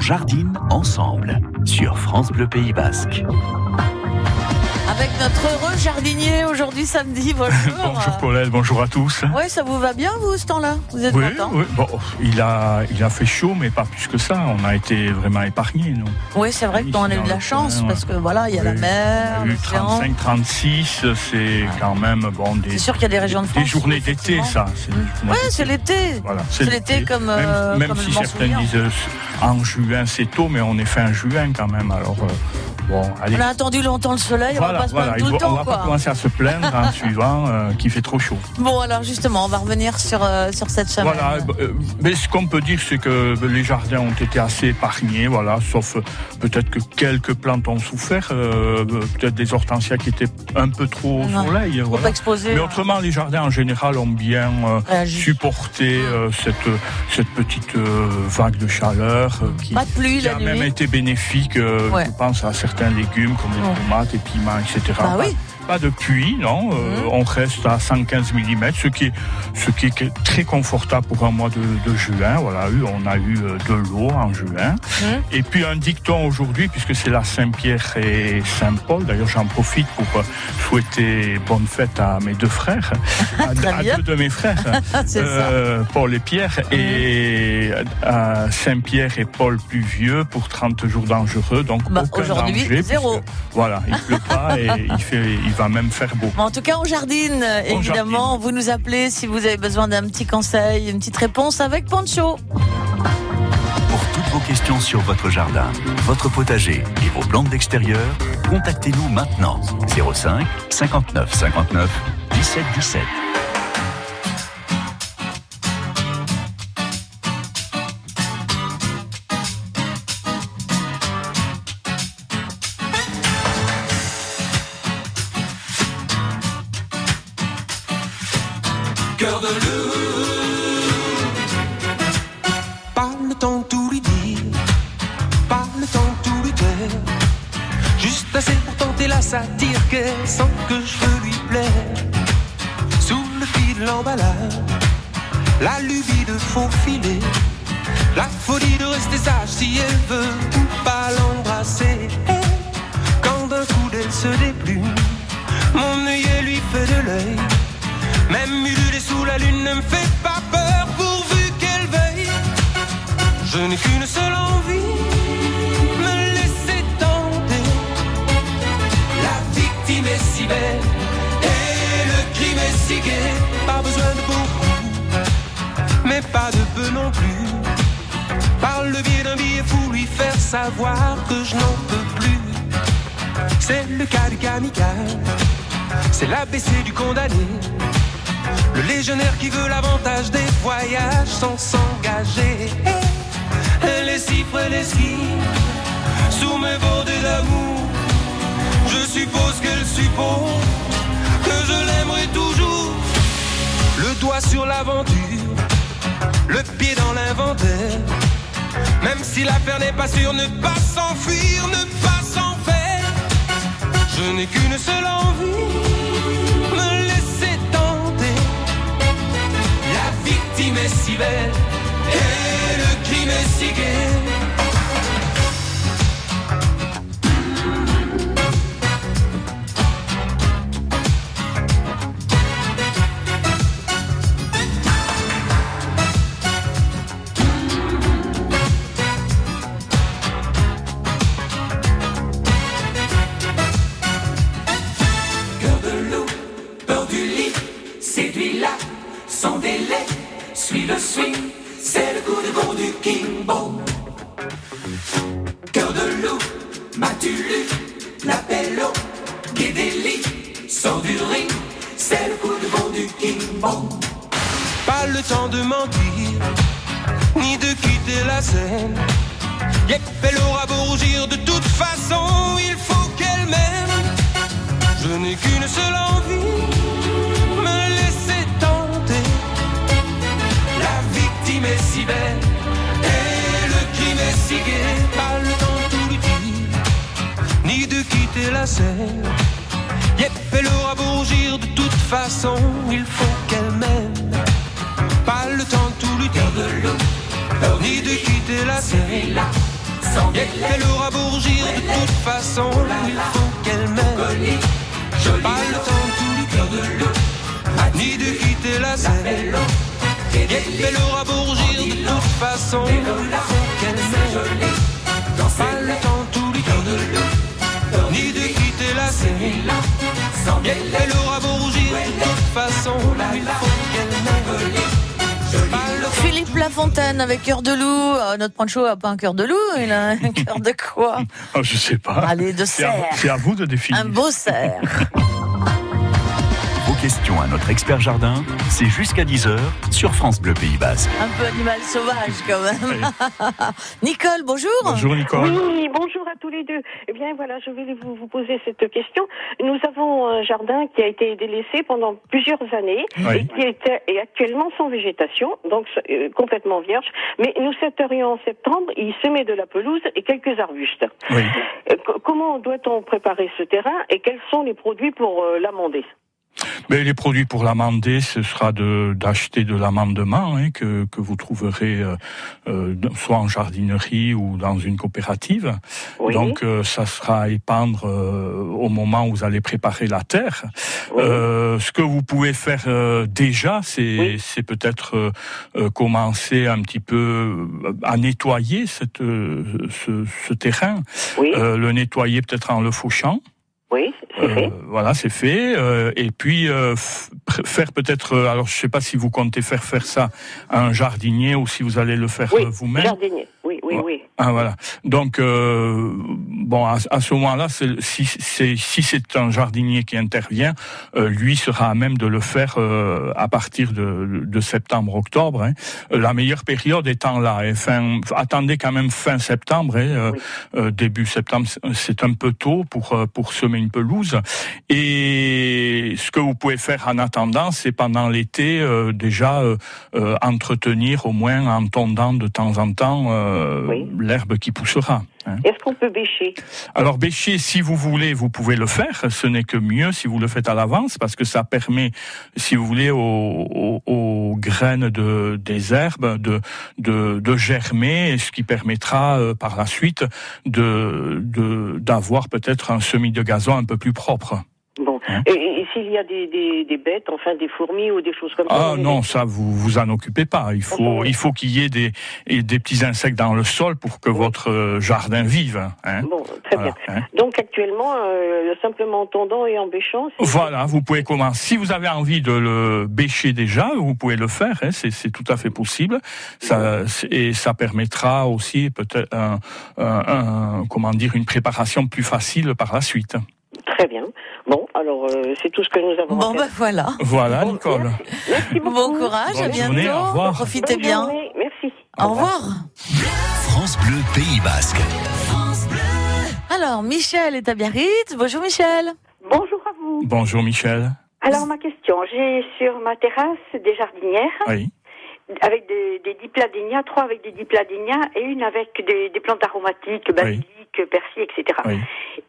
Jardine ensemble sur France Bleu Pays Basque. Avec notre heureux jardinier aujourd'hui samedi. Bonjour. bonjour Paulette, bonjour à tous. Oui, ça vous va bien vous ce temps-là? Vous êtes oui, content? oui. Bon, il a, il a fait chaud, mais pas plus que ça. On a été vraiment épargnés, nous. Oui, c'est vrai qu'on a eu de la chance parce que voilà, il y a la mer. On a eu 35, 36, c'est quand même bon des. C'est sûr qu'il y a des régions de France. Des journées d'été, ça. Oui, c'est l'été. Voilà, c'est l'été comme. Même, euh, même comme si certains disent euh, en juin c'est tôt, mais on est fin juin quand même. Alors. Euh, Bon, allez. On a attendu longtemps le soleil, voilà, voilà, plaindre tout le temps. On va quoi. pas commencer à se plaindre en suivant euh, qu'il fait trop chaud. Bon, alors justement, on va revenir sur, euh, sur cette semaine. Voilà, euh, mais ce qu'on peut dire, c'est que les jardins ont été assez épargnés, voilà, sauf euh, peut-être que quelques plantes ont souffert, euh, peut-être des hortensias qui étaient un peu trop au soleil. Voilà. Mais hein. autrement, les jardins en général ont bien euh, supporté euh, cette, cette petite euh, vague de chaleur euh, qui, Pas de pluie qui a nuit. même été bénéfique, euh, Ouais. je pense, à certains légumes comme les Ouais. tomates, les piments, etc. Bah oui. Pas de pluie, non. Euh, Mhm. On reste à 115 mm, ce qui est, ce qui est très confortable pour un mois de, de juin. Voilà, on a eu euh, de l'eau en juin. Mhm. Et puis un dicton aujourd'hui, puisque c'est la Saint-Pierre et Saint-Paul. D'ailleurs, j'en profite pour euh, souhaiter bonne fête à mes deux frères, à, deux de mes frères, euh, Paul et Pierre, et à Saint-Pierre et Paul plus vieux pour 30 jours dangereux. Donc Bah, aujourd'hui, zéro. puisque, Voilà, il pleut pas et il fait, il va même faire beau. Bon, en tout cas, on jardine, évidemment. jardine. Vous nous appelez si vous avez besoin d'un petit conseil, une petite réponse avec Pancho. Pour toutes vos questions sur votre jardin, votre potager et vos plantes d'extérieur, contactez-nous maintenant 05 59 59 17 17. Savoir que je n'en peux plus. C'est le cas du kamikaze, c'est l'ABC du condamné. Le légionnaire qui veut l'avantage des voyages sans s'engager. Les cifre, les skis, sous mes bordées d'amour. Je suppose qu'elle suppose que je l'aimerai toujours. Le doigt sur l'aventure, le pied dans l'inventaire. Même si l'affaire n'est pas sûre, ne pas s'enfuir, ne pas s'en faire. Je n'ai qu'une seule envie, me laisser tenter. La victime est si belle et le crime est si gai. Elle aura beau rougir, de toute façon, il faut qu'elle m'aime. Je n'ai qu'une seule envie, me laisser tenter. La victime est si belle et le crime est si gai. Pas le temps de lui dire, ni de quitter la scène. Yep, elle aura beau rougir, de toute façon, il faut qu'elle aura beau rougir, de toute façon, il faut qu'elle m'aime. Pas le temps tout ni de quitter la scène? Qu'elle aura beau rougir, de toute façon, il faut qu'elle m'aime. Pas le temps tout ni de quitter la scène? Qu'elle aura beau Philippe Lafontaine avec cœur de loup. Euh, notre Pancho a pas un cœur de loup, il a un cœur de quoi? Ah, je sais pas. Allez, de C'est à, cerf. c'est à vous de définir. Un beau cerf. Questions à notre expert jardin, c'est jusqu'à 10h sur France Bleu Pays Basque. Un peu animal sauvage quand même. Nicole, bonjour. Bonjour Nicole. Oui, bonjour à tous les deux. Eh bien voilà, je vais vous, vous poser cette question. Nous avons un jardin qui a été délaissé pendant plusieurs années Oui. et qui est, est actuellement sans végétation, donc euh, complètement vierge. Mais nous souhaiterions en septembre y semer de la pelouse et quelques arbustes. Oui. Euh, co- comment doit-on préparer ce terrain et quels sont les produits pour euh, l'amender? Mais les produits pour l'amender, ce sera de d'acheter de l'amendement hein, que que vous trouverez euh, euh, soit en jardinerie ou dans une coopérative. Oui. Donc euh, ça sera à épandre euh, au moment où vous allez préparer la terre. Oui. Euh, ce que vous pouvez faire euh, déjà, c'est Oui. c'est peut-être commencer un petit peu à nettoyer cette, ce, ce terrain, Oui, Euh, le nettoyer peut-être en le fauchant. Oui, c'est Euh, fait. Voilà, c'est fait. Euh, et puis euh, faire peut-être. euh, alors, je sais pas si vous comptez faire faire ça à un jardinier ou si vous allez le faire Oui, vous-même. jardinier. Oui, oui, oui. Ah voilà. Donc euh, bon, à, à ce moment-là, si c'est si un jardinier qui intervient, euh, lui sera à même de le faire euh, à partir de, de septembre-octobre. Hein. La meilleure période étant là. hein. Fin, attendez quand même fin septembre, hein, Oui. euh, début septembre, c'est- un peu tôt pour pour semer une pelouse. Et ce que vous pouvez faire en attendant, c'est pendant l'été euh, déjà euh, euh, entretenir au moins en tondant de temps en temps Oui. l'herbe qui poussera. hein. Est-ce qu'on peut bêcher? Alors bêcher, si vous voulez, vous pouvez le faire. Ce n'est que mieux si vous le faites à l'avance, parce que ça permet, si vous voulez, aux, aux- aux graines de, des herbes de, de, de germer, et ce qui permettra par la suite de de- d'avoir peut-être un semis de gazon un peu plus propre. Bon. Hein Et, et s'il y a des, des, des bêtes, enfin des fourmis ou des choses comme ça Ah on les non, ça vous vous en occupez pas. Il faut Enfin, oui. il faut qu'il y ait des des petits insectes dans le sol pour que votre euh, jardin vive. Hein. Bon, très Voilà, bien. hein. Donc actuellement, euh, simplement en tondant et en bêchant, Voilà, vous pouvez commencer. Si vous avez envie de le bêcher déjà, vous pouvez le faire. hein, c'est, c'est tout à fait possible. Ça, c'est- et ça permettra aussi peut-être un, un- un- comment dire une préparation plus facile par la suite. Très bien. Bon, alors euh, c'est tout ce que nous avons Bon ben voilà. Voilà, Bon, Nicole. Merci, merci beaucoup. Bon courage, à bientôt. journée, au revoir. Profitez Bonne bien. journée, Merci. Au revoir. France Bleu Pays Basque. Alors, Michel est à Biarritz. Bonjour Michel. Bonjour à vous. Bonjour Michel. Alors ma question, j'ai sur ma terrasse des jardinières Oui. Avec des, des dipladénias, trois avec des dipladénias et une avec des, des plantes aromatiques, basilic, persil, etc. Oui.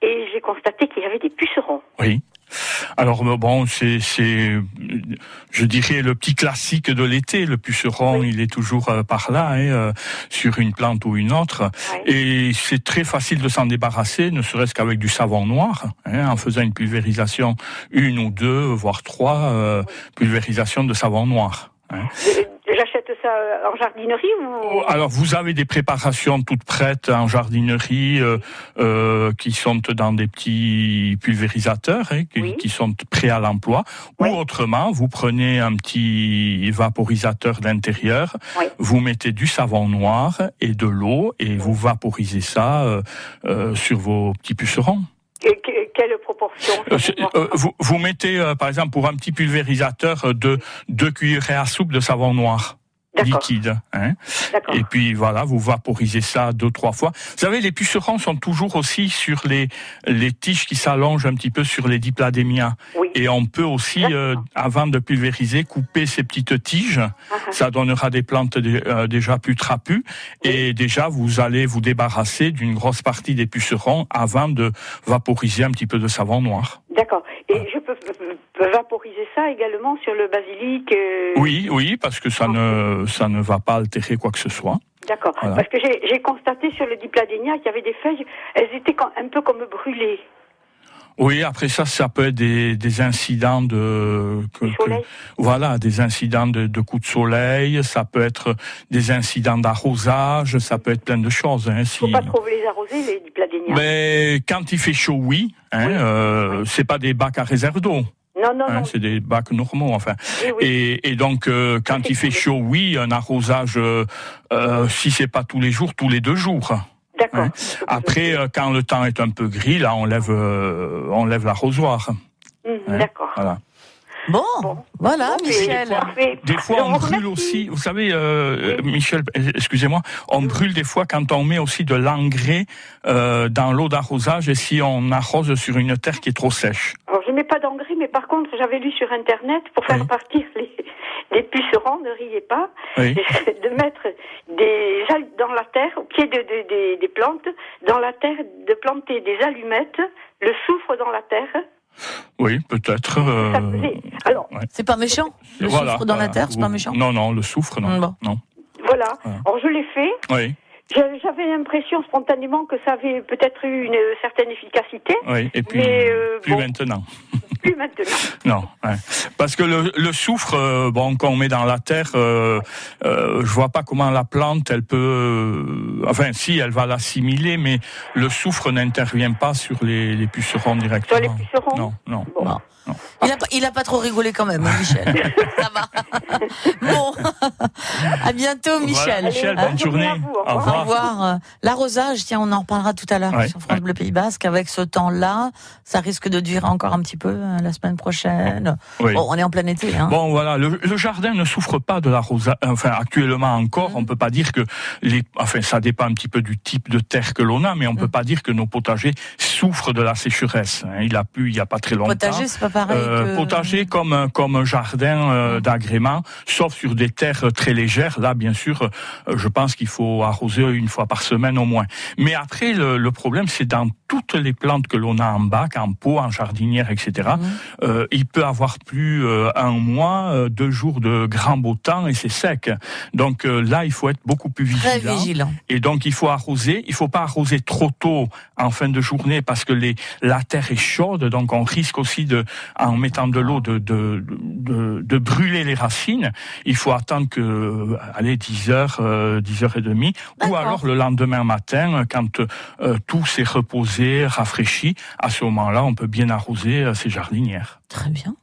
Et j'ai constaté qu'il y avait des pucerons. Oui. Alors bon, c'est, c'est, je dirais le petit classique de l'été. Le puceron, il est toujours euh, par là, hein, euh, sur une plante ou une autre. Ouais. Et c'est très facile de s'en débarrasser, ne serait-ce qu'avec du savon noir, hein, en faisant une pulvérisation, une ou deux, voire trois euh, pulvérisations de savon noir. hein. Euh, ça en jardinerie ou Alors vous avez des préparations toutes prêtes en jardinerie euh, euh, qui sont dans des petits pulvérisateurs hein, qui, Oui. qui sont prêts à l'emploi. Oui. Ou autrement, vous prenez un petit vaporisateur d'intérieur, Oui. vous mettez du savon noir et de l'eau et vous vaporisez ça euh, sur vos petits pucerons. Et que- quelle proportion Euh, vous, vous mettez euh, par exemple pour un petit pulvérisateur de deux cuillerées à soupe de savon noir liquide. Hein. Et puis voilà, vous vaporisez ça deux trois fois. Vous savez, les pucerons sont toujours aussi sur les les tiges qui s'allongent un petit peu sur les dipladémias. Oui. Et on peut aussi, euh, avant de pulvériser, couper ces petites tiges. Ah, ah. Ça donnera des plantes euh, déjà plus trapues. Et déjà, vous allez vous débarrasser d'une grosse partie des pucerons avant de vaporiser un petit peu de savon noir. D'accord. Et je peux, peux vaporiser ça également sur le basilic euh, Oui, oui, parce que ça ne ça ne va pas altérer quoi que ce soit. D'accord. Voilà. Parce que j'ai constaté sur le dipladénia qu'il y avait des feuilles, elles étaient un peu comme brûlées. Oui, après ça, ça peut être des, des incidents de que- que- voilà, des incidents de, de coups de soleil. Ça peut être des incidents d'arrosage. Ça peut être plein de choses. Hein, si... Il ne faut pas trop les arroser, les dipladénias. Mais quand il fait chaud, oui. Hein, Oui. euh, C'est pas des bacs à réserve d'eau. Non, non, Hein, non. c'est des bacs normaux, enfin. Oui, oui. Et, et donc, euh, quand il fait chaud, oui, un arrosage, euh, euh, si c'est pas tous les jours, tous les deux jours. D'accord. hein. Après, euh, quand le temps est un peu gris, là, on lève, euh, on lève l'arrosoir. Mhm, hein. D'accord. Voilà. Bon, Bon. voilà, Bon, Michel. Des fois, on brûle remercie. aussi. Vous savez, euh, Michel, excusez-moi, on brûle des fois quand on met aussi de l'engrais euh, dans l'eau d'arrosage et si on arrose sur une terre qui est trop sèche. Alors, je mets pas d'engrais, mais par contre, j'avais lu sur Internet, pour faire Oui. partir les, les pucerons, ne riez pas, Oui. de mettre des al- dans la terre, au pied de, de- des- des plantes, dans la terre, de planter des allumettes, le soufre dans la terre. Oui, peut-être. euh, Alors, C'est pas méchant Le voilà, soufre dans la voilà. terre, c'est pas méchant Non, non, le soufre, non. Bon. non. voilà. Voilà. Alors, je l'ai fait. Oui, J'avais l'impression spontanément que ça avait peut-être eu une certaine efficacité, oui. Et puis, Mais, euh, plus bon. maintenant. plus maintenant. Non, ouais. parce que le, le soufre, euh, bon, quand on met dans la terre, euh, euh, je vois pas comment la plante, elle peut, euh, enfin, si, elle va l'assimiler, mais le soufre n'intervient pas sur les, les pucerons directement. Sur les pucerons Non, non. Bon. Il a, pas- il a pas trop rigolé quand même, hein, Michel. Ça va. Bon. À bientôt, Michel. Voilà, Michel, bonne bonne journée au revoir. Au revoir. revoir. L'arrosage, tiens, on en reparlera tout à l'heure Ouais, sur France ouais. Bleu Pays Basque. Avec ce temps-là, ça risque de durer encore un petit peu euh, la semaine prochaine. Oui. Bon, on est en plein été. Hein. Bon, voilà, le, le jardin ne souffre pas de l'arrosage. Enfin, actuellement encore, Mhm. on peut pas dire que les. Enfin, ça dépend un petit peu du type de terre que l'on a, mais on peut Mhm. pas dire que nos potagers souffrent de la sécheresse. hein. Il a plu il y a pas très longtemps. Potager, c'est pas pareil. Euh, que... Potager comme un- comme un jardin euh, d'agrément, sauf sur des terres très légères. Là, bien sûr, euh, je pense qu'il faut arroser une fois par semaine au moins. Mais après, le, le problème, c'est dans toutes les plantes que l'on a en bac, en pot, en jardinière, etc. Mhm. euh, il peut avoir plus euh, un mois, euh, deux jours de grand beau temps et c'est sec. Donc euh, là, il faut être beaucoup plus Très vigilant. vigilant. Et donc il faut arroser. Il faut pas arroser trop tôt en fin de journée parce que les, la terre est chaude, donc on risque aussi de, en mettant de l'eau, de, de, de, de brûler les racines. Il faut attendre que, euh, allez, 10 heures, euh, 10 heures et demie, ou alors le lendemain matin, quand euh, tout s'est reposé, rafraîchi. À ce moment-là, on peut bien arroser euh, ses jardinières. Très bien.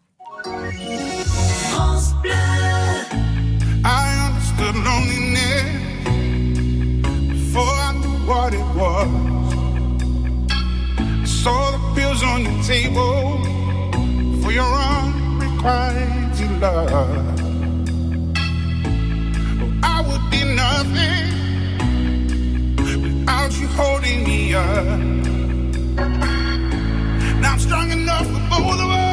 I understood loneliness before I knew what it was. I saw the pills on the table for your unrequited love. Oh, I would be nothing without you holding me up. Now I'm strong enough for both of us.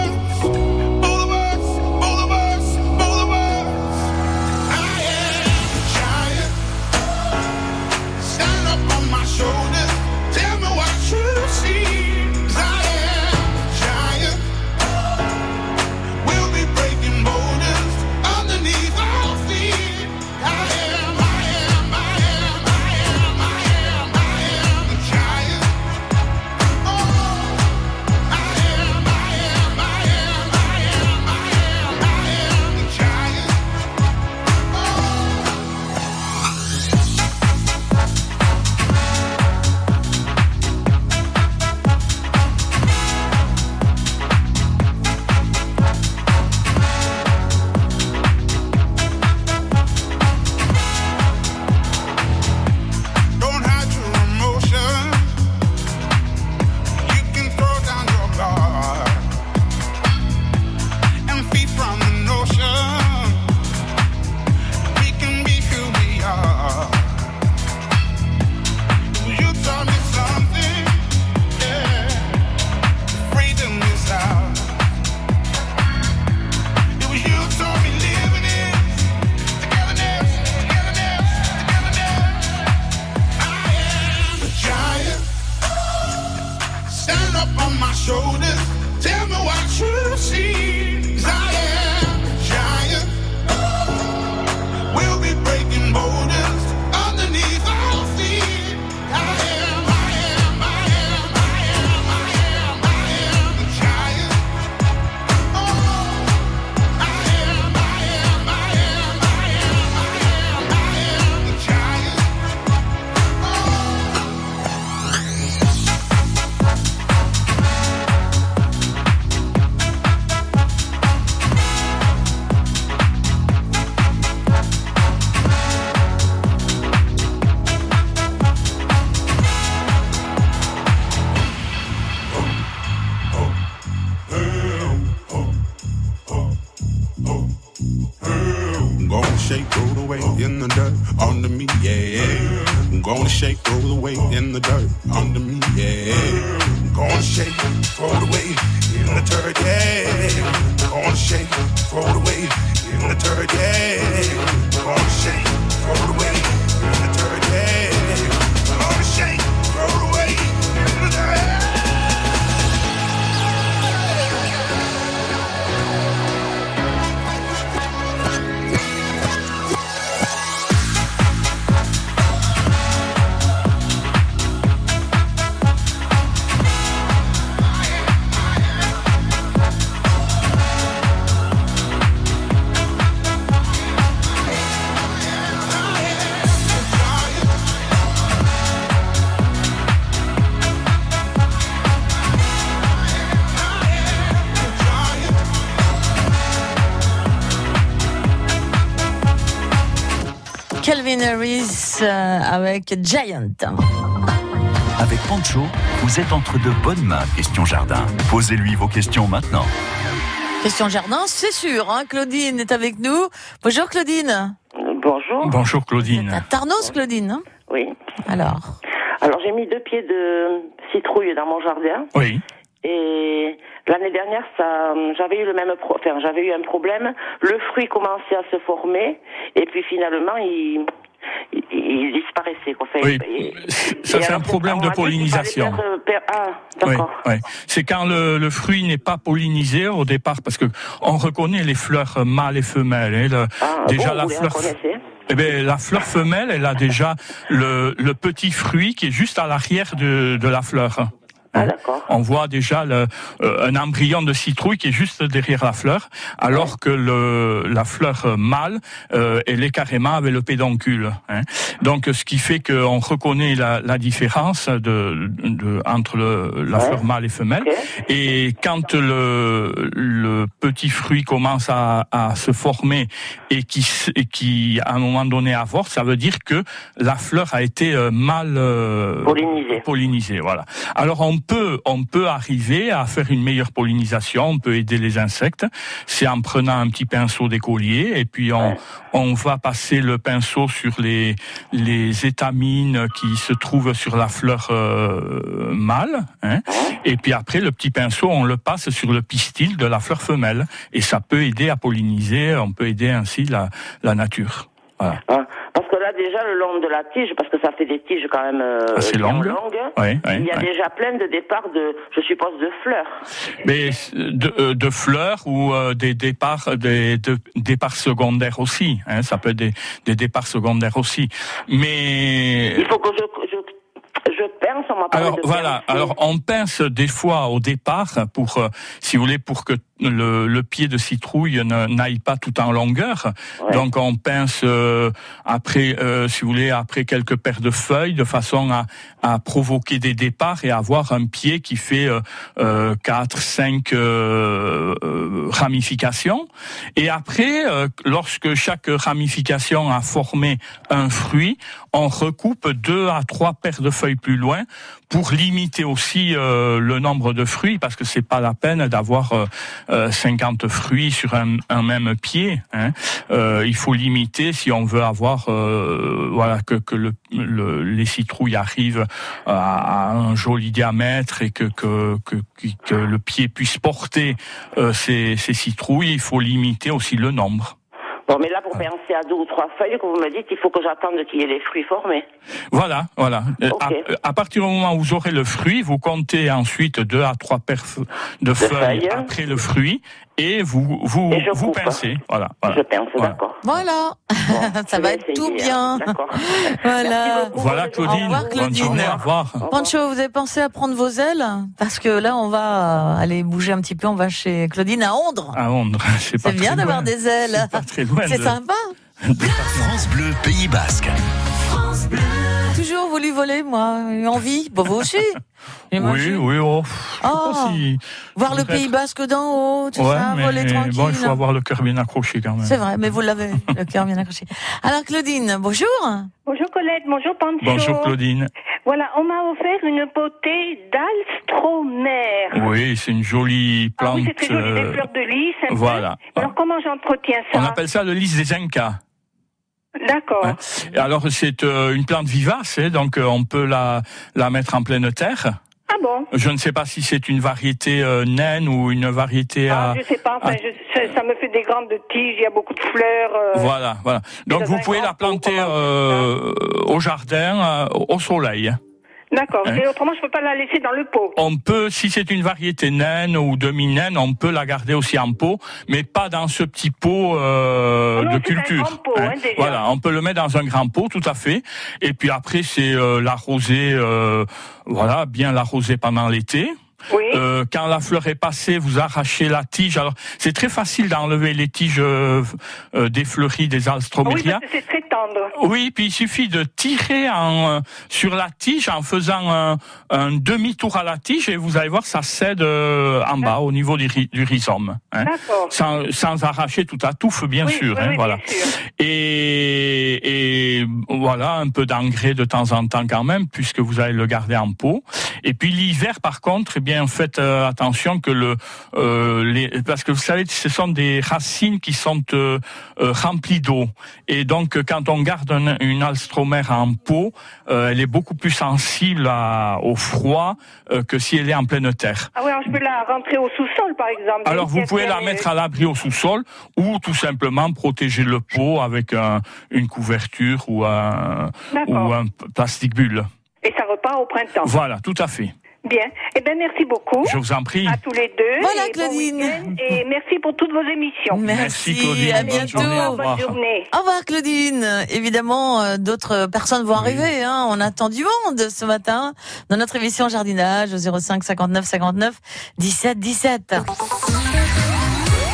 Calvin Harris euh, avec Giant. Avec Pancho, vous êtes entre de bonnes mains, question jardin. Posez-lui vos questions maintenant. Question jardin, c'est sûr. Hein, Claudine est avec nous. Bonjour Claudine. Bonjour. Bonjour Claudine. à Tarnos, Claudine. hein Oui. Alors, Alors j'ai mis deux pieds de citrouille dans mon jardin Oui. et l'année dernière ça j'avais eu le même pro- enfin j'avais eu un problème, le fruit commençait à se former et puis finalement il il, il disparaissait quoi. Enfin, Oui. Ça, c'est un problème de pollinisation. per- Ah, Oui, d'accord. oui. C'est quand le, le fruit n'est pas pollinisé au départ, parce que on reconnaît les fleurs mâles et femelles. hein. Le- Ah, déjà bon, la fleur, eh ben, la fleur femelle, elle a déjà le, le petit fruit qui est juste à l'arrière de, de la fleur. Ah. On voit déjà le, euh, un embryon de citrouille qui est juste derrière la fleur, alors que le, la fleur mâle, euh, elle est carrément avec le pédoncule. hein. Donc, ce qui fait qu'on reconnaît la, la différence de, de, entre le, la Ouais. fleur mâle et femelle. Et quand le, le petit fruit commence à, à se former et qui, et qui, à un moment donné, avorte, ça veut dire que la fleur a été euh, mal euh, Pollinisé. pollinisée, Voilà. Alors on peut, on peut arriver à faire une meilleure pollinisation. On peut aider les insectes. C'est en prenant un petit pinceau d'écolier et puis on, Ouais. on va passer le pinceau sur les les étamines qui se trouvent sur la fleur euh, mâle. hein. Et puis après, le petit pinceau, on le passe sur le pistil de la fleur femelle. Et ça peut aider à polliniser, on peut aider ainsi la, la nature. Voilà. Hein, Parce que là déjà le long de la tige, parce que ça fait des tiges quand même euh, Assez bien longues. Ouais, ouais, il y a déjà plein de départs de, je suppose, de fleurs. Mais de, euh, de fleurs ou euh, des départs, des, de- départs secondaires aussi. Hein, ça peut être des, des départs secondaires aussi. Mais Il faut que je, je, je pince, on m'a alors de voilà. pincer. Alors on pince des fois au départ pour, euh, si vous voulez, pour que le, le pied de citrouille ne- n'aille pas tout en longueur. Ouais. Donc on pince euh, après, euh, si vous voulez, après quelques paires de feuilles, de façon à, à provoquer des départs et avoir un pied qui fait euh, euh, quatre, cinq euh, euh, ramifications. Et après, euh, lorsque chaque ramification a formé un fruit, on recoupe deux à trois paires de feuilles plus loin pour limiter aussi euh, le nombre de fruits, parce que c'est pas la peine d'avoir euh, euh, 50 fruits sur un, même pied. hein. Euh, il faut limiter si on veut avoir euh, voilà que, que le, le- les citrouilles arrivent à, un joli diamètre et que, le pied puisse porter euh, ces, ces citrouilles. Il faut limiter aussi le nombre. Bon, mais là, pour penser à deux ou trois feuilles, que vous me dites, il faut que j'attende qu'il y ait les fruits formés. Voilà, voilà. Euh. À, à partir du moment où vous aurez le fruit, vous comptez ensuite deux à trois de feuilles feuilles. après le fruit et vous vous Et vous coupe. pincez. Voilà. voilà. Je pense, Voilà. d'accord. Voilà. ça je va être tout hein. bien. D'accord. Voilà. Voilà Au Claudine. revoir, Bonne Claudine. journée. Au revoir. Pancho, vous avez pensé à prendre vos ailes Parce que là, on va aller bouger un petit peu. On va chez Claudine à Ondre. À Ondre, c'est pas C'est bien d'avoir des ailes. C'est de- sympa. France Bleu, Pays Basque. Toujours voulu voler, moi. Envie. Bon, vous aussi. Oui, oui, oh. sais pas Oh. si- Voir le. Pays Basque d'en haut, tout Ouais, ça, voler mais tranquille. bon, il faut avoir le cœur bien accroché quand même. C'est vrai, mais vous l'avez, le cœur bien accroché. Alors, Claudine, bonjour. Bonjour Colette, bonjour Pancho. Bonjour Claudine. Voilà, on m'a offert une potée d'Alstromer. Oui, c'est une jolie Ah plante. oui, c'est très joli, des euh, fleurs de lys. un peu. voilà. Alors comment j'entretiens ça On appelle ça le lys des Incas. D'accord. Hein. Alors c'est euh, une plante vivace, hein, donc euh, on peut la, la mettre en pleine terre. Ah bon? Je ne sais pas si c'est une variété euh, naine ou une variété ah, à... Je sais pas, enfin, je- ça, me fait des grandes tiges, il y a beaucoup de fleurs. euh, Voilà, voilà. Donc vous pouvez la planter comment euh, au jardin, euh, au soleil. D'accord. Hein Et autrement, je peux pas la laisser dans le pot. On peut, si c'est une variété naine ou demi-naine, on peut la garder aussi en pot, mais pas dans ce petit pot euh, Ah non, de c'est un culture. grand pot, hein, déjà. Voilà, on peut le mettre dans un grand pot, tout à fait. Et puis après, c'est euh, l'arroser, euh, voilà, bien l'arroser pendant l'été. Oui. Euh, quand la fleur est passée, vous arrachez la tige. Alors, c'est très facile d'enlever les tiges euh, euh, des fleuries des Ah oui, c'est très tendre. Oui, puis il suffit de tirer en, euh, sur la tige en faisant un, un demi-tour à la tige et vous allez voir, ça cède euh, en bas au niveau du, du rhizome. hein. D'accord. Sans, sans arracher toute la touffe, bien Oui, sûr. oui, hein, voilà. bien sûr. Et, et voilà, un peu d'engrais de temps en temps quand même, puisque vous allez le garder en pot. Et puis l'hiver, par contre, eh bien faites euh, attention que le, euh, les, parce que vous savez, ce sont des racines qui sont euh, remplies d'eau. Et donc, quand on garde un- une alstromère en pot, euh, elle est beaucoup plus sensible à- au froid que si elle est en pleine terre. Ah oui, je peux la rentrer au sous-sol, par exemple. Alors vous pouvez la mettre à l'abri au sous-sol ou tout simplement protéger le pot avec un- une couverture ou un, ou un plastique bulle. Et ça repart au printemps. Voilà, tout à fait. Bien. Eh bien, merci beaucoup. Je vous en prie. À tous les deux. Voilà, et bon Claudine. et merci pour toutes vos émissions. Merci, Merci, Claudine. à Bonne bientôt. journée, au revoir. Bonne journée. Au revoir Claudine. Évidemment, euh, d'autres personnes vont arriver. Hein. On attend du monde ce matin dans notre émission jardinage au 05 59 59 17 17.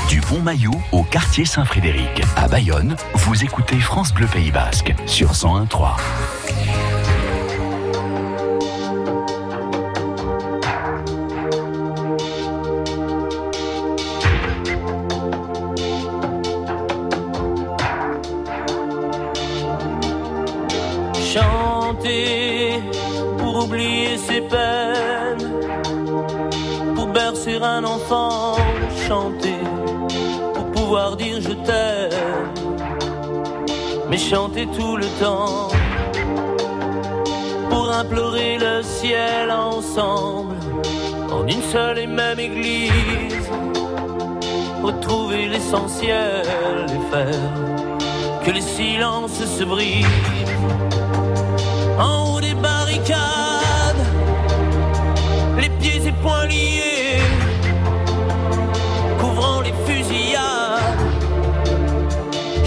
Du Pont Maillot au quartier Saint-Frédéric, à Bayonne, vous écoutez France Bleu Pays Basque sur 101.3. chanter pour pouvoir dire je t'aime, mais chanter tout le temps pour implorer le ciel ensemble en une seule et même église, retrouver l'essentiel et faire que les silences se brisent. En haut des barricades, les pieds et poings liés,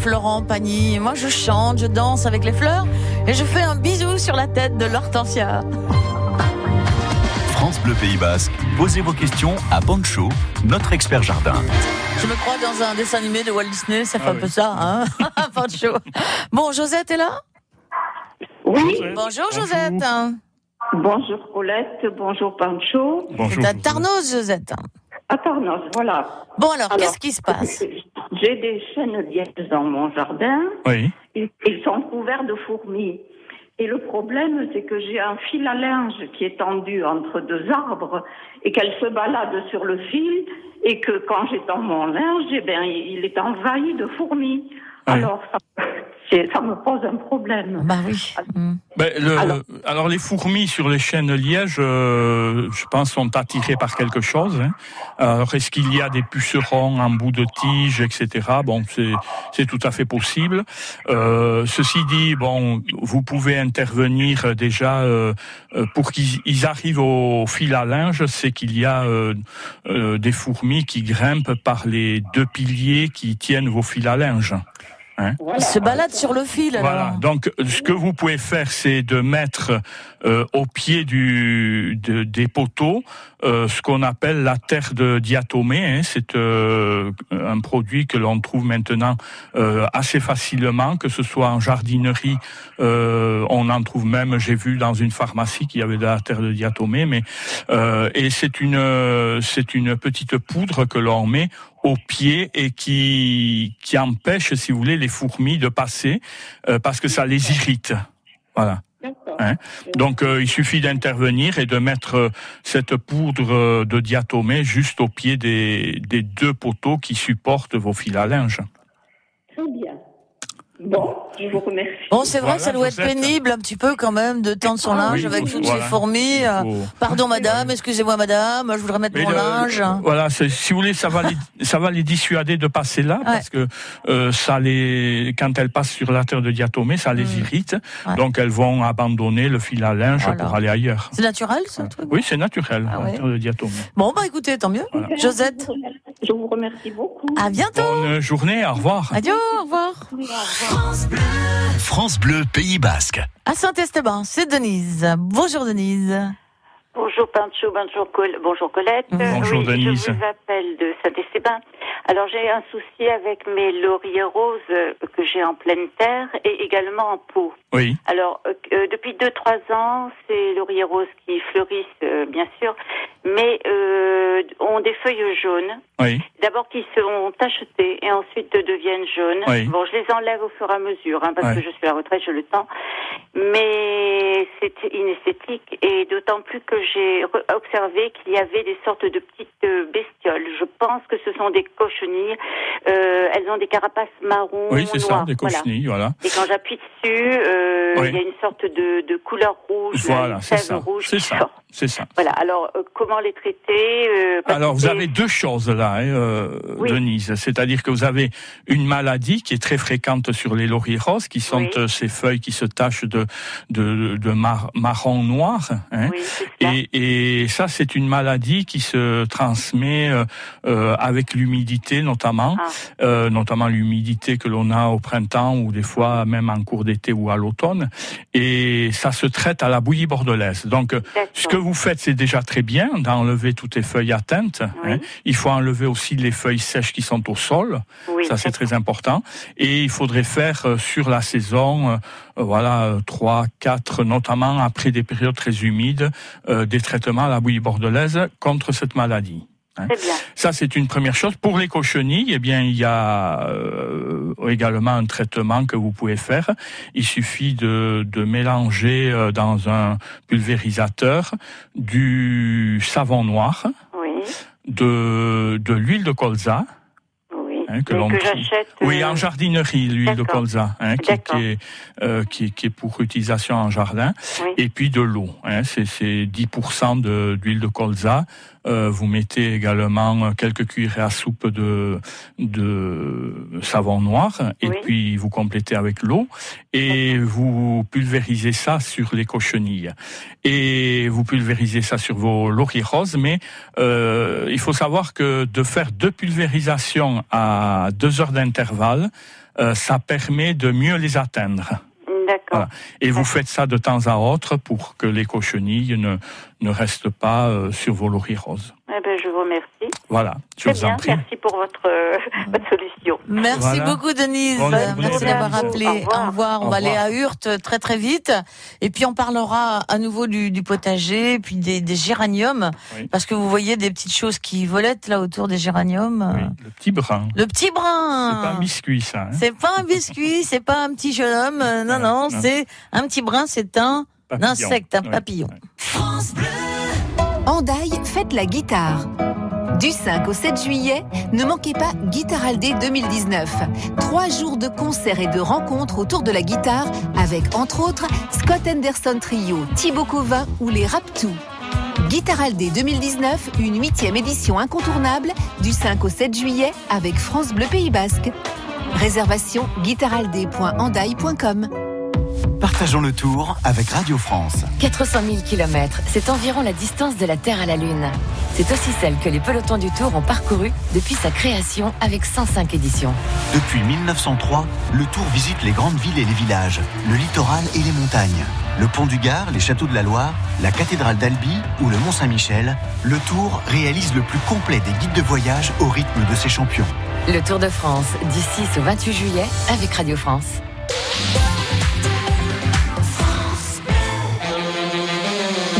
Florent Pagny. Moi, je chante, je danse avec les fleurs et je fais un bisou sur la tête de l'hortensia. France Bleu Pays Basque, posez vos questions à Pancho, notre expert jardin. Je me crois dans un dessin animé de Walt Disney, ça fait Ah un oui. peu ça, hein Pancho. Bon, Josette est là? Oui, Bonjour Josette. bonjour Colette, bonjour Pancho. Bonjour. C'est à Tarnos, Josette. À Tarnos, voilà. Bon alors, Alors, qu'est-ce qui se passe? J'ai des chênes lièges dans mon jardin. Oui. Ils, ils sont couverts de fourmis. Et le problème, c'est que j'ai un fil à linge qui est tendu entre deux arbres et qu'elle se balade sur le fil et que quand j'étends mon linge, eh ben, il est envahi de fourmis. Alors, ça, ça me pose un problème. Bah oui. Ben, le- alors, Alors- les fourmis sur les chênes lièges, euh, je pense, sont attirées par quelque chose. hein. Alors est-ce qu'il y a des pucerons en bout de tige, etc. Bon, c'est c'est tout à fait possible. Euh, ceci dit, bon, vous pouvez intervenir déjà euh, euh, pour qu'ils ils arrivent au fil à linge, c'est qu'il y a euh, euh, des fourmis qui grimpent par les deux piliers qui tiennent vos fils à linge. Voilà. Il se balade sur le fil alors. Voilà. Donc, ce que vous pouvez faire, c'est de mettre euh, au pied du, de- des poteaux euh, ce qu'on appelle la terre de diatomée. hein. C'est euh, un produit que l'on trouve maintenant euh, assez facilement, que ce soit en jardinerie. euh, on en trouve même, j'ai vu dans une pharmacie qu'il y avait de la terre de diatomée. Mais euh, et c'est une c'est une petite poudre que l'on met au pied et qui qui empêche, si vous voulez, les fourmis de passer parce que ça les irrite. Voilà. Hein. Donc euh, il suffit d'intervenir et de mettre euh, cette poudre euh, de diatomée juste au pied des, des deux poteaux qui supportent vos fils à linge. Très bien. Bon, je vous remercie. Bon, c'est vrai Voilà, que ça doit être pénible un petit peu quand même de tendre son Ah linge oui, avec toutes voilà. ces fourmis. Faut- Pardon madame, excusez-moi madame, je voudrais mettre Mais mon le- linge. Voilà, si vous voulez, ça va les, ça va les dissuader de passer là, parce que euh, ça les, quand elles passent sur la terre de diatomée, ça les Mm. irrite, Ouais. donc elles vont abandonner le fil à linge Voilà. pour aller ailleurs. C'est naturel ce truc Oui, c'est naturel, Ah la terre de diatomée. Bon bah écoutez, tant mieux. Voilà. Josette, Je vous remercie beaucoup. à bientôt. Bonne journée, au revoir. Adieu, au revoir. Oui, au revoir. France Bleu Pays Basque. À Saint-Esteban, c'est Denise. Bonjour Denise. Bonjour Pancho, bonjour, Col- bonjour Colette. Bonjour, oui, Denise. Je vous appelle de Saint-Esteban. Alors j'ai un souci avec mes lauriers roses que j'ai en pleine terre et également en pot. Oui, Alors euh, depuis deux trois ans, ces lauriers roses qui fleurissent euh, bien sûr, mais euh, ont des feuilles jaunes. oui, D'abord qui sont tachetés et ensuite deviennent jaunes. Oui. Bon, je les enlève au fur et à mesure hein, parce Ouais. que je suis à la retraite, je le temps. Mais c'est inesthétique et d'autant plus que j'ai observé qu'il y avait des sortes de petites euh, bestioles. Je pense que ce sont des cochenilles. Euh, elles ont des carapaces marron oui, c'est ça, des cochenilles, voilà. Et quand j'appuie dessus, euh, Oui. il y a une sorte de, de couleur rouge, Voilà, une sève rouge c'est ça. C'est ça. Voilà. Alors, euh, comment les traiter euh, Alors vous avez deux choses là, hein, euh, Oui. Denise. C'est-à-dire que vous avez une maladie qui est très fréquente sur les lauriers roses, qui sont Oui. ces feuilles qui se tachent de, de, de mar- marron noir. hein. Oui. Et, et ça, c'est une maladie qui se transmet avec l'humidité notamment, Ah. notamment l'humidité que l'on a au printemps ou des fois même en cours d'été ou à l'automne. Et ça se traite à la bouillie bordelaise. Donc, ce que vous faites, c'est déjà très bien d'enlever toutes les feuilles atteintes. Oui. hein. Il faut enlever aussi les feuilles sèches qui sont au sol. Oui, ça, c'est très important. Et il faudrait faire euh, sur la saison, euh, euh, voilà, trois, quatre, notamment après des périodes très humides, euh, des traitements à la bouillie bordelaise contre cette maladie. Hein. Bien. Ça, c'est une première chose. Pour les cochenilles, eh bien, il y a euh, également un traitement que vous pouvez faire. Il suffit de, de mélanger euh, dans un pulvérisateur du savon noir, Oui, de, de l'huile de colza. Hein, que que j'achète. oui, euh, en jardinerie, l'huile de colza, hein, qui, est, euh, qui, qui est pour utilisation en jardin, Oui. et puis de l'eau. Hein, c'est c'est 10% de- d'huile de colza vous mettez également euh, quelques cuillerées à soupe de, de savon noir et Oui. puis vous complétez avec l'eau et vous pulvérisez ça sur les cochenilles. Et vous pulvérisez ça sur vos lauriers roses, mais euh, il faut savoir que de faire deux pulvérisations à deux heures d'intervalle, euh, ça permet de mieux les atteindre. Voilà. Et vous faites ça de temps à autre pour que les cochenilles ne, ne restent pas euh, sur vos lauriers roses. Eh ben, je vous remercie. Voilà, je Très vous en bien, prie. merci pour votre, euh, votre solution. Merci Voilà. beaucoup Denise. Merci d'avoir Au appelé. revoir. Au revoir. On Au va aller à Hurte très très vite. Et puis on parlera à nouveau du, du potager, puis des, des géraniums, Oui. parce que vous voyez des petites choses qui volettent là autour des géraniums. Oui, le petit brun. Le petit C'est brin. pas un biscuit, ça. hein. C'est pas un biscuit, c'est pas un petit jeune homme. Non, non, non. c'est un petit brin, c'est un Papillon. insecte, un Ouais, papillon. ouais. Andaille fête la guitare. Du 5 au 7 juillet, ne manquez pas Guitaraldé 2019. Trois jours de concerts et de rencontres autour de la guitare avec, entre autres, Scott Anderson Trio, Thibaut Covin ou les Raptous. Guitaraldé 2019, une huitième édition incontournable du 5 au 7 juillet avec France Bleu Pays Basque. Réservation guitaraldé.andaille.com Partageons le tour avec Radio France. 400 000 km, c'est environ la distance de la Terre à la Lune. C'est aussi celle que les pelotons du Tour ont parcourue depuis sa création avec 105 éditions. Depuis 1903, le Tour visite les grandes villes et les villages, le littoral et les montagnes. Le pont du Gard, les châteaux de la Loire, la cathédrale d'Albi ou le Mont Saint-Michel, le Tour réalise le plus complet des guides de voyage au rythme de ses champions. Le Tour de France, du 6 au 28 juillet, avec Radio France.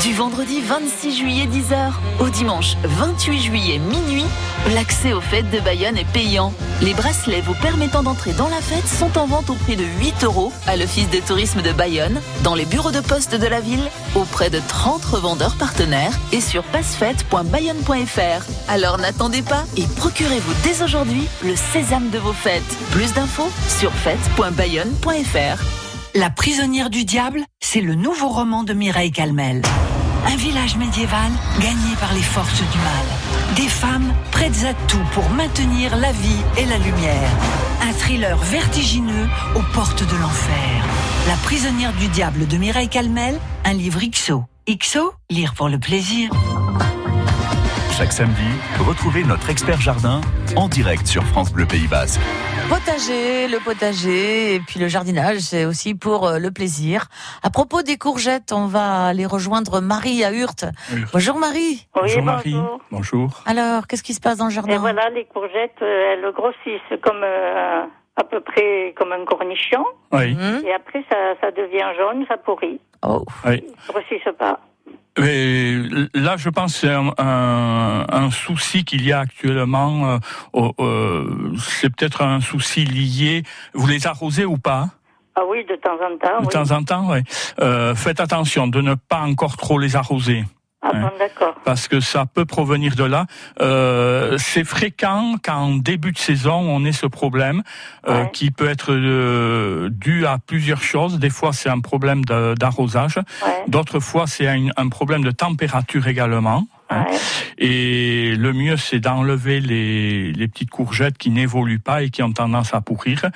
Du vendredi 26 juillet 10h au dimanche 28 juillet minuit, l'accès aux fêtes de Bayonne est payant. Les bracelets vous permettant d'entrer dans la fête sont en vente au prix de 8 euros à l'Office de tourisme de Bayonne, dans les bureaux de poste de la ville, auprès de 30 revendeurs partenaires et sur passefête.bayonne.fr. Alors n'attendez pas et procurez-vous dès aujourd'hui le sésame de vos fêtes. Plus d'infos sur fête.bayonne.fr. La prisonnière du diable, c'est le nouveau roman de Mireille Calmel. Un village médiéval gagné par les forces du mal. Des femmes prêtes à tout pour maintenir la vie et la lumière. Un thriller vertigineux aux portes de l'enfer. La prisonnière du diable de Mireille Calmel, un livre XO. XO, lire pour le plaisir. Chaque samedi, retrouvez notre expert jardin en direct sur France Bleu Pays Basque. Potager, le potager et puis le jardinage, c'est aussi pour euh, le plaisir. À propos des courgettes, on va aller rejoindre Marie à Hurte. Hurte. Bonjour Marie. bonjour Marie. Bonjour. Alors, qu'est-ce qui se passe dans le jardin? Et voilà, les courgettes, euh, elles grossissent comme euh, à peu près comme un cornichon. Oui. Et après, ça, ça devient jaune, ça pourrit. Oh. oui. Ils ne grossissent pas. Mais là, je pense c'est un, un- un souci qu'il y a actuellement. euh, euh, c'est peut-être un souci lié. Vous les arrosez ou pas? Ah oui, de temps en temps. De oui. temps en temps, oui. Euh, faites attention de ne pas encore trop les arroser. Ah bon, d'accord. Parce que ça peut provenir de là. Euh, c'est fréquent qu'en début de saison, on ait ce problème euh, qui peut être euh, dû à plusieurs choses. Des fois, c'est un problème d'arrosage. D'autres fois, c'est un, un problème de température également. Hein. Et le mieux, c'est d'enlever les, les petites courgettes qui n'évoluent pas et qui ont tendance à pourrir.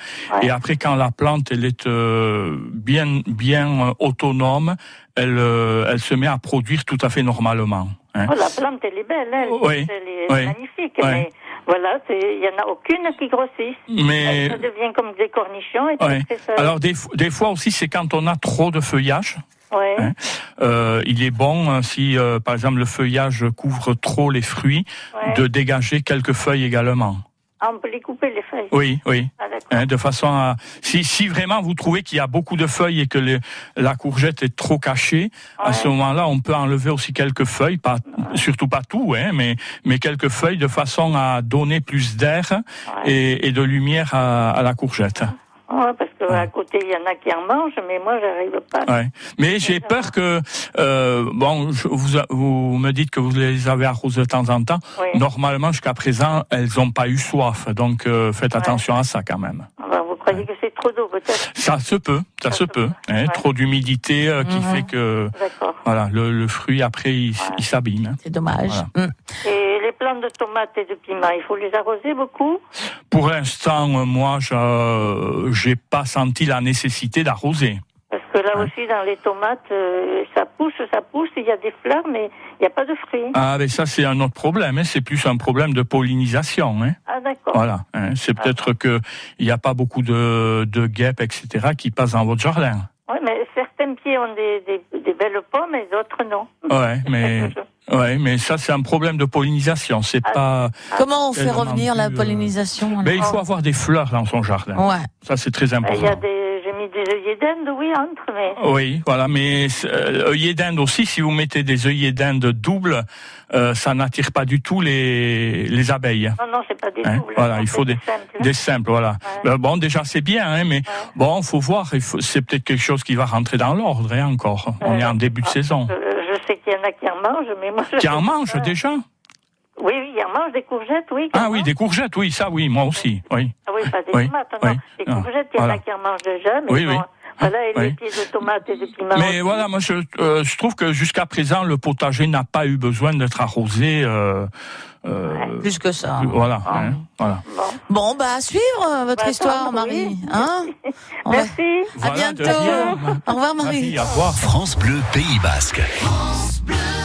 Et après, quand la plante elle est euh, bien bien euh, autonome, elle euh, elle se met à produire tout à fait normalement. hein. Oh, la plante, elle est belle, elle. Oui, Elle est oui, magnifique. oui. Mais voilà, il n'y en a aucune qui grossisse. Mais- Ça devient comme des cornichons. Et Ouais. ça... Alors des fois aussi, c'est quand on a trop de feuillage. Ouais. hein. Euh, il est bon euh, si, euh, par exemple, le feuillage couvre trop les fruits, Ouais. de dégager quelques feuilles également. Ah, on peut les couper, les feuilles. Oui, oui. Ah. Hein, de façon à si, si vraiment vous trouvez qu'il y a beaucoup de feuilles et que la courgette est trop cachée, à ce moment-là, on peut enlever aussi quelques feuilles, pas surtout pas tout, hein, mais mais quelques feuilles de façon à donner plus d'air et, et de lumière à, à la courgette. Ouais, parce qu'à côté, il y en a qui en mangent, mais moi, j'arrive pas. Ouais. Mais j'ai peur que euh, bon, je- vous, a- vous me dites que vous les avez arrosées de temps en temps. Oui. Normalement, jusqu'à présent, elles n'ont pas eu soif, donc euh, faites attention à ça quand même. Va vous croyez que c'est trop d'eau peut-être Ça se peut, ça se peut. hein, Trop d'humidité euh, qui Mhm. fait que voilà le, le fruit après il, s'abîme. hein. C'est dommage. Voilà. Et les plantes de tomates et de piments, il faut les arroser beaucoup? Pour l'instant, euh, moi, je j'ai pas senti la nécessité d'arroser. Parce que là aussi, dans les tomates, euh, ça pousse, ça pousse, il y a des fleurs, mais il n'y a pas de fruits. Ah, mais ça c'est un autre problème. hein, C'est plus un problème de pollinisation. Hein. Ah, d'accord. Voilà. hein. C'est peut-être que il n'y a pas beaucoup de, de guêpes, etc., qui passent dans votre jardin. Oui, mais certains pieds ont des, des, des belles pommes et d'autres non. Ouais, mais ouais, mais ça c'est un problème de pollinisation. C'est pas. Comment on fait tellement revenir la euh, pollinisation Mais il faut avoir des fleurs dans son jardin. Ouais. Ça c'est très Il y a important. des, mis des œillets d'Inde, oui, entre, mais. Oui, voilà, mais euh, œillets d'Inde aussi, si vous mettez des œillets d'Inde doubles, euh, ça n'attire pas du tout les, les abeilles. Non, non, c'est pas des Hein, doubles. voilà, il faut des, simples. des simples, voilà. Euh, bon, déjà c'est bien, hein, mais bon, faut voir. C'est peut-être quelque chose qui va rentrer dans l'ordre, hein, encore. On est en début de saison. Euh, je sais qu'il y en a qui en mangent, mais moi. je Qui en sais mange pas. déjà Oui, oui, ils en mangent des courgettes, oui. Ah oui, des courgettes, oui, ça, oui, moi aussi, oui. Ah oui, pas des Oui, tomates, non. oui. Des Non, courgettes, il y en voilà. a qui en mangent déjà, mais Oui, bon, oui. Voilà, et Oui. les pieds de tomates et de piments. Mais voilà, moi je, euh, je trouve que jusqu'à présent le potager n'a pas eu besoin d'être arrosé. Euh, euh, Plus que ça. Voilà, hein, voilà. Bon, bah à suivre euh, votre histoire, Marie. Hein Merci. À Voilà, de bientôt. Au revoir, Marie. Au revoir. France Bleu Pays Basque. On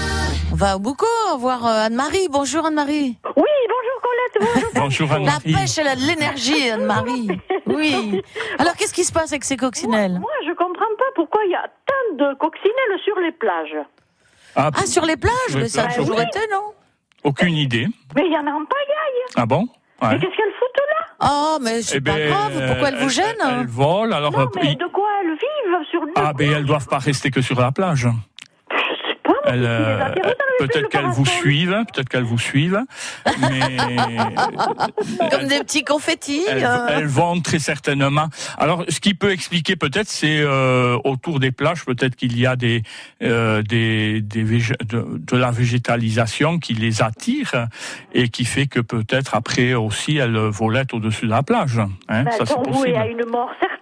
va au Boucau voir euh, Anne-Marie. Bonjour Anne-Marie. Oui, bonjour Colette, bonjour. Bonjour La Anne-Marie. pêche, elle a de l'énergie, Anne-Marie. Oui. Alors, qu'est-ce qui se passe avec ces coccinelles Moi, je comprends pas pourquoi il y a tant de coccinelles sur les plages. Ah, Ah, sur les plages Sur les Mais ça a toujours oui. été, non Aucune idée. Mais il y en a en pagaille. Ah bon Mais qu'est-ce qu'elles foutent là Oh, mais c'est Eh pas ben, grave. Pourquoi elle vous elles- gêne Elles volent, alors. Non, euh, mais il- de quoi elles vivent sur le Ah, ben elles doivent pas rester que sur la plage. Euh, peut-être qu'elles vous suivent, peut-être qu'elles vous suivent, mais Comme des petits confettis. elles, euh. elles vont très certainement. Alors, ce qui peut expliquer peut-être, c'est euh, autour des plages, peut-être qu'il y a des, euh, des, des végé- de, de la végétalisation qui les attire et qui fait que peut-être après aussi elles volettent au-dessus de la plage. Hein, Mais ça c'est possible. à une mort certaine.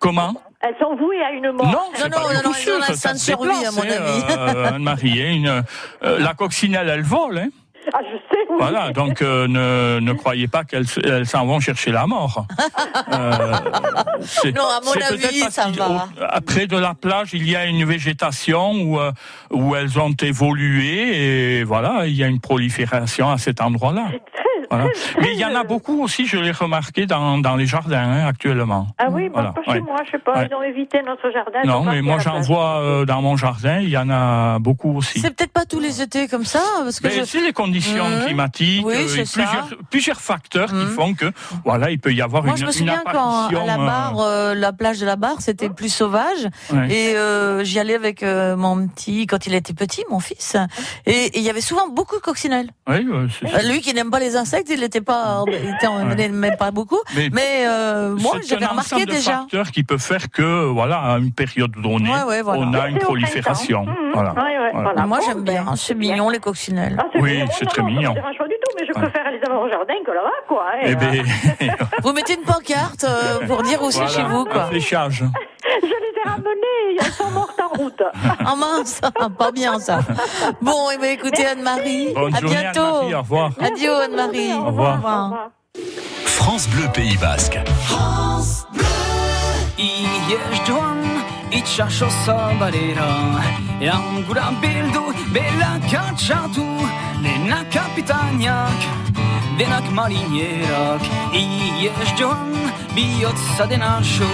Comment Elles sont vouées à une mort. Non, Non, non, non, non, ont ça se survie, à mon hein, avis. euh, Anne-Marie, hein, une, euh, la coccinelle, elle vole. Hein. Ah, je sais, oui. Voilà, donc euh, ne, ne croyez pas qu'elles se- elles s'en vont chercher la mort. Euh, Non, à mon avis, ça va. au- Après de la plage, il y a une végétation où, euh, où elles ont évolué et voilà, il y a une prolifération à cet endroit-là. Voilà. Mais il y en a beaucoup aussi, je l'ai remarqué dans, dans les jardins hein, actuellement. Ah oui, Voilà, pas ouais. chez moi, je sais pas, Ouais. ils ont évité notre jardin. Non, mais moi à j'en plage. vois euh, dans mon jardin, il y en a beaucoup aussi. C'est peut-être pas tous les étés comme ça, parce que Mais je- c'est les conditions Mhm. climatiques, Oui, euh, et plusieurs, plusieurs facteurs qui font que voilà, il peut y avoir Moi, une je me une souviens quand à la euh, barre, euh, la plage de la barre, c'était plus sauvage. Ouais. Et euh, j'y allais avec euh, mon petit, quand il était petit, mon fils. Et il y avait souvent beaucoup de coccinelles. Oui, c'est lui qui n'aime pas les insectes, il n'était pas, il était, n'aimait pas beaucoup. Mais- Mais, euh, moi, c'est j'avais un remarqué ensemble de déjà. facteurs qui peuvent faire que voilà, à une période donnée, Ouais, ouais, voilà. on a une c'est prolifération. printemps. Mhm. Voilà. Ouais, ouais, Voilà. voilà. Moi, j'aime bien. ben, C'est mignon les coccinelles. Ah, c'est Oui, c'est Non, très non, mignon. Ça me dérange pas du tout, mais je Ouais. préfère les avoir au jardin que là-bas, quoi. hein. Eh ben, Vous mettez une pancarte euh, pour dire où c'est chez vous, un quoi. fléchage. Je les ai ramenés, elles sont mortes en route. Ah mince, pas bien ça. Bon, eh ben, écoutez Anne-Marie, à journée, bientôt. Anne-Marie, au revoir. Adieu Anne-Marie. Au revoir. France Bleu Pays Basque. I jeżdżłam i czaszo sabarera Jam góra bildu, bela kaczatu Lena kapitaniak, denak marinierak I jeżdżłam bi od sadynaszu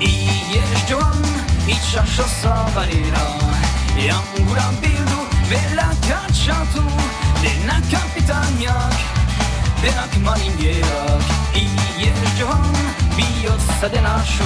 I jeździłam i czasza sabarira Ja góram bildu velakat szatu Dena kapitaniak, denak maringirak I jeździłam i odsadę naszą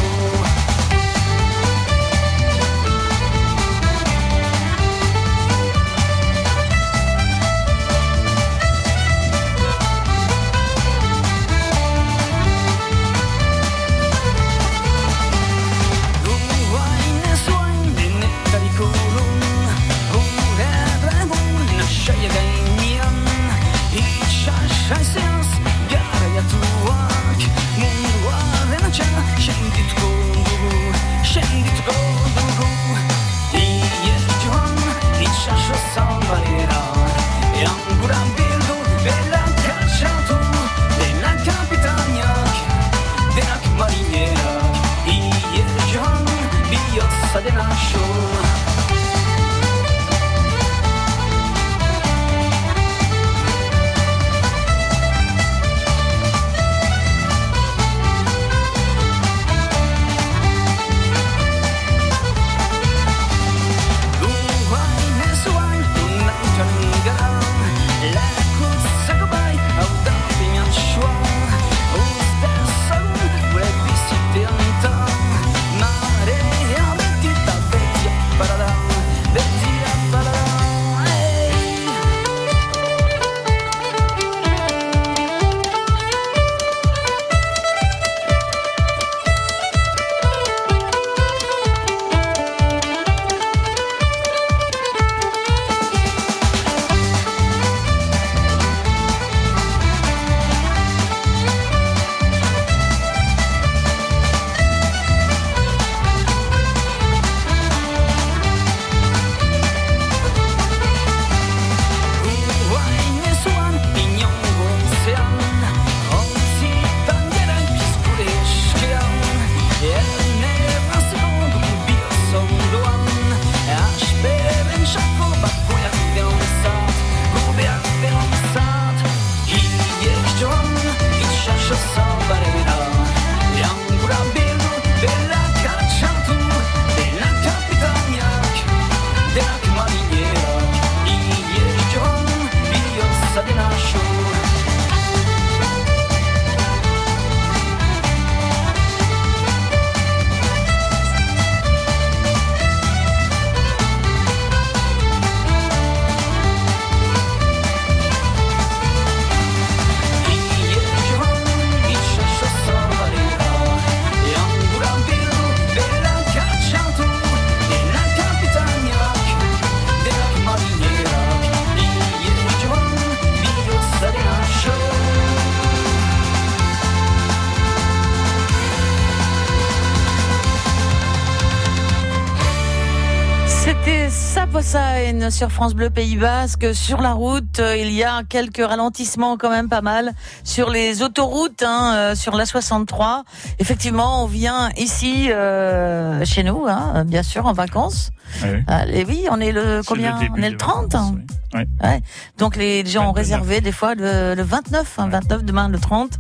Sur France Bleu Pays Basque. Sur la route, euh, il y a quelques ralentissements quand même pas mal sur les autoroutes, hein, euh, sur la 63. Effectivement, on vient ici euh, chez nous, hein, bien sûr, en vacances. Oui. Allez, oui, on est le combien le On est le 30 vacances, oui. Ouais. Ouais. Donc les gens ont réservé des fois le, le 29, hein, 29 demain le 30.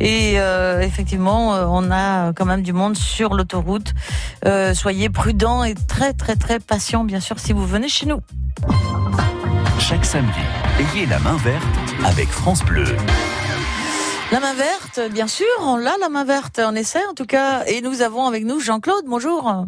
Et euh, effectivement, euh, on a quand même du monde sur l'autoroute. Euh, soyez prudents et très très très patients, bien sûr, si vous venez chez nous. Chaque samedi, ayez la main verte avec France Bleu. La main verte, bien sûr, on l'a la main verte, on essaie en tout cas. Et nous avons avec nous Jean-Claude. Bonjour.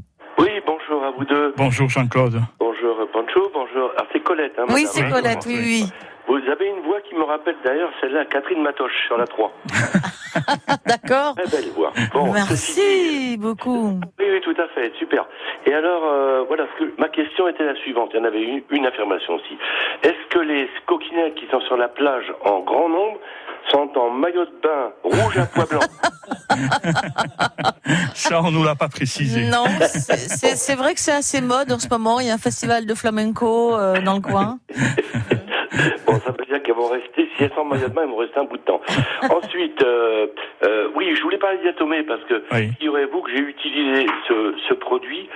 Bonjour à vous deux. Bonjour Jean-Claude. Bonjour euh, Pancho, bonjour. Ah, c'est Colette, hein, Oui, madame. c'est Colette, oui, oui. Vous avez une voix qui me rappelle d'ailleurs celle-là, Catherine Matoche sur la 3. D'accord. Très belle voix. Bon, ceci Merci beaucoup. Oui, oui, tout à fait, super. Et alors, euh, voilà, ce que, ma question était la suivante. Il y en avait une, une affirmation aussi. Est-ce que les coquinettes qui sont sur la plage en grand nombre sont en maillot de bain rouge à pois blanc Ça, on nous l'a pas précisé. Non, c'est- vrai que c'est assez mode en ce moment. Il y a un festival de flamenco euh, dans le coin. Bon, ça veut dire qu'elles vont rester, si elles sont en maillot de bain, elles vont rester un bout de temps. Ensuite, euh, euh, oui, je voulais parler d'Yatomé parce que, figurez-vous que j'ai utilisé ce, ce produit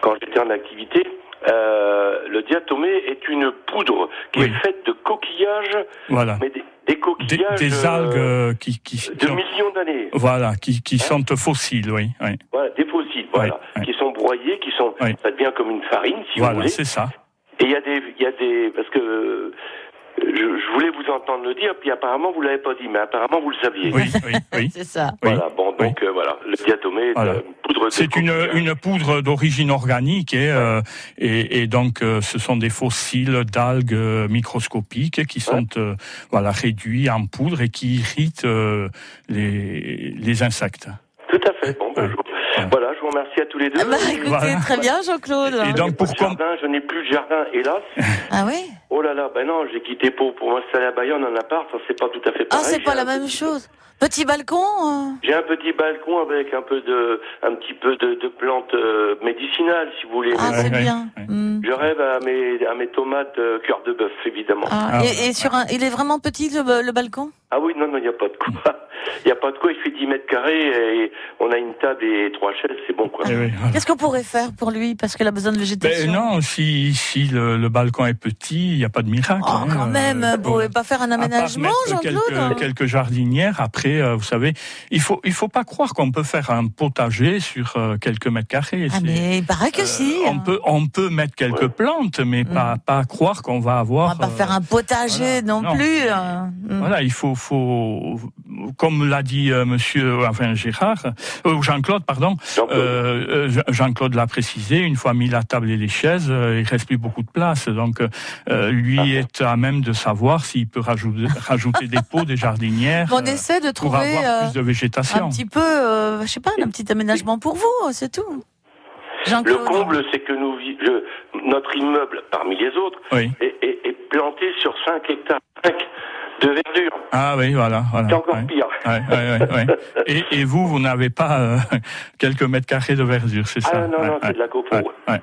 quand j'étais en activité. Euh, le diatomée est une poudre qui est faite de coquillages, Voilà. mais des, des coquillages des euh, algues euh, qui, qui, de qui ont- millions d'années. voilà, qui, qui sont fossiles, oui. oui. Voilà, des fossiles, voilà, qui sont broyés, qui sont, ça devient comme une farine, si vous Voilà, voulez. c'est ça. Et il y a des, il y a des, parce que euh, je, je voulais vous entendre le dire, puis apparemment vous l'avez pas dit, mais apparemment vous le saviez. Oui, oui, oui. C'est ça. Voilà, bon, donc euh, voilà, le diatomée, Voilà. euh, poudre de C'est une, une poudre d'origine organique et, euh, et, et donc euh, ce sont des fossiles d'algues euh, microscopiques qui sont euh, voilà réduits en poudre et qui irritent euh, les, les insectes. Tout à fait. Bon, ben, je- voilà, je vous remercie à tous les deux. Ah bah, écoutez, Voilà. très bien, Jean-Claude. Et donc, Pour jardin, je n'ai plus de jardin, hélas. Ah oui Oh là là, ben non, j'ai quitté Pau pour m'installer à Bayonne en appart, ça c'est pas tout à fait Ah, pareil. c'est pas la même chose. Petit balcon euh, J'ai un petit balcon avec un peu de, un petit peu de, de plantes euh, médicinales, si vous voulez. Ah, c'est bien. Hmm. Je rêve à mes, à mes tomates euh, cœur de bœuf, évidemment. Ah, et, et sur un, il est vraiment petit le, le balcon? Ah oui, non, non, il n'y a pas de quoi. Il n'y a pas de quoi, il fait 10 mètres carrés et on a une table et trois chaises, c'est bon quoi. Qu'est-ce qu'on pourrait faire pour lui Parce qu'il a besoin de Ben végétation. non, si, si le, le balcon est petit, il n'y a pas de miracle. Oh, quand même, vous pouvez pas faire un aménagement, Jean-Claude quelques, quelques jardinières. Après, euh, vous savez, il faut il faut pas croire qu'on peut faire un potager sur euh, quelques mètres carrés. Ah, mais il paraît que si. on peut on peut mettre quelques plantes, mais pas pas croire qu'on va avoir. On va pas euh, faire un potager non, non. plus. euh. Voilà, il faut, faut, comme l'a dit euh, Monsieur, enfin Gérard, euh, Jean-Claude, pardon. euh, euh, Jean-Claude l'a précisé. Une fois mis la table et les chaises, euh, il reste plus beaucoup de place. Donc, euh, lui est à même de savoir s'il peut rajouter, rajouter des pots, des jardinières. On euh, essaie de pour trouver avoir euh, plus de végétation. un petit peu, euh, je sais pas, un petit aménagement pour vous, c'est tout. Le comble, c'est que nous, vi- je- notre immeuble, parmi les autres, Oui. est, est- est planté sur 5 hectares 5 de verdure. Ah oui, voilà. voilà C'est encore ouais. pire. Ouais, ouais, ouais, ouais. Et, et vous, vous n'avez pas euh, quelques mètres carrés de verdure, c'est ça? Ah non, non, Ouais, c'est ouais. de la. Ouais.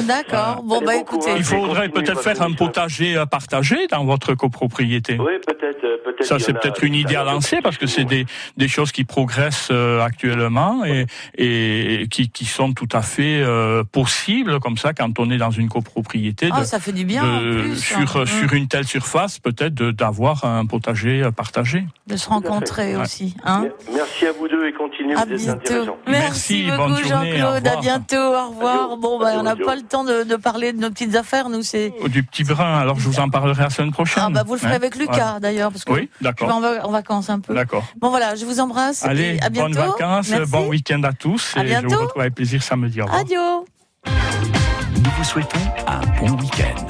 D'accord. Bon, bah écoutez. Il faudrait peut-être faire un potager euh, partagé dans votre copropriété. Oui, peut-être. euh, peut-être Ça, c'est peut-être une idée à lancer parce que c'est des, des choses qui progressent euh, actuellement et, et qui, qui sont tout à fait euh, possibles comme ça quand on est dans une copropriété. Ah, ça fait du bien, en de- plus, sur, hein. sur une telle surface, peut-être de- un potager euh, partagé. De se rencontrer Ouais. aussi. Hein Merci à vous deux et continuez, À bientôt. intéressants. Merci, bonne beaucoup Jean-Claude. À bientôt. Au revoir. Bon, bah, on n'a adieu. pas le temps de, de parler de nos petites affaires. Nous, c'est. Du petit brin, alors je vous en parlerai la semaine prochaine. Ah, bah, vous le ferez Hein avec Lucas, Voilà. d'ailleurs, parce que Oui, je vais d'accord. en, va- en vacances un peu. D'accord. Bon, voilà, je vous embrasse. Allez, et à bientôt. bonnes vacances, Merci. bon week-end à tous À et je bientôt. vous retrouve avec plaisir samedi. Au revoir. Adieu. Nous vous souhaitons un bon week-end.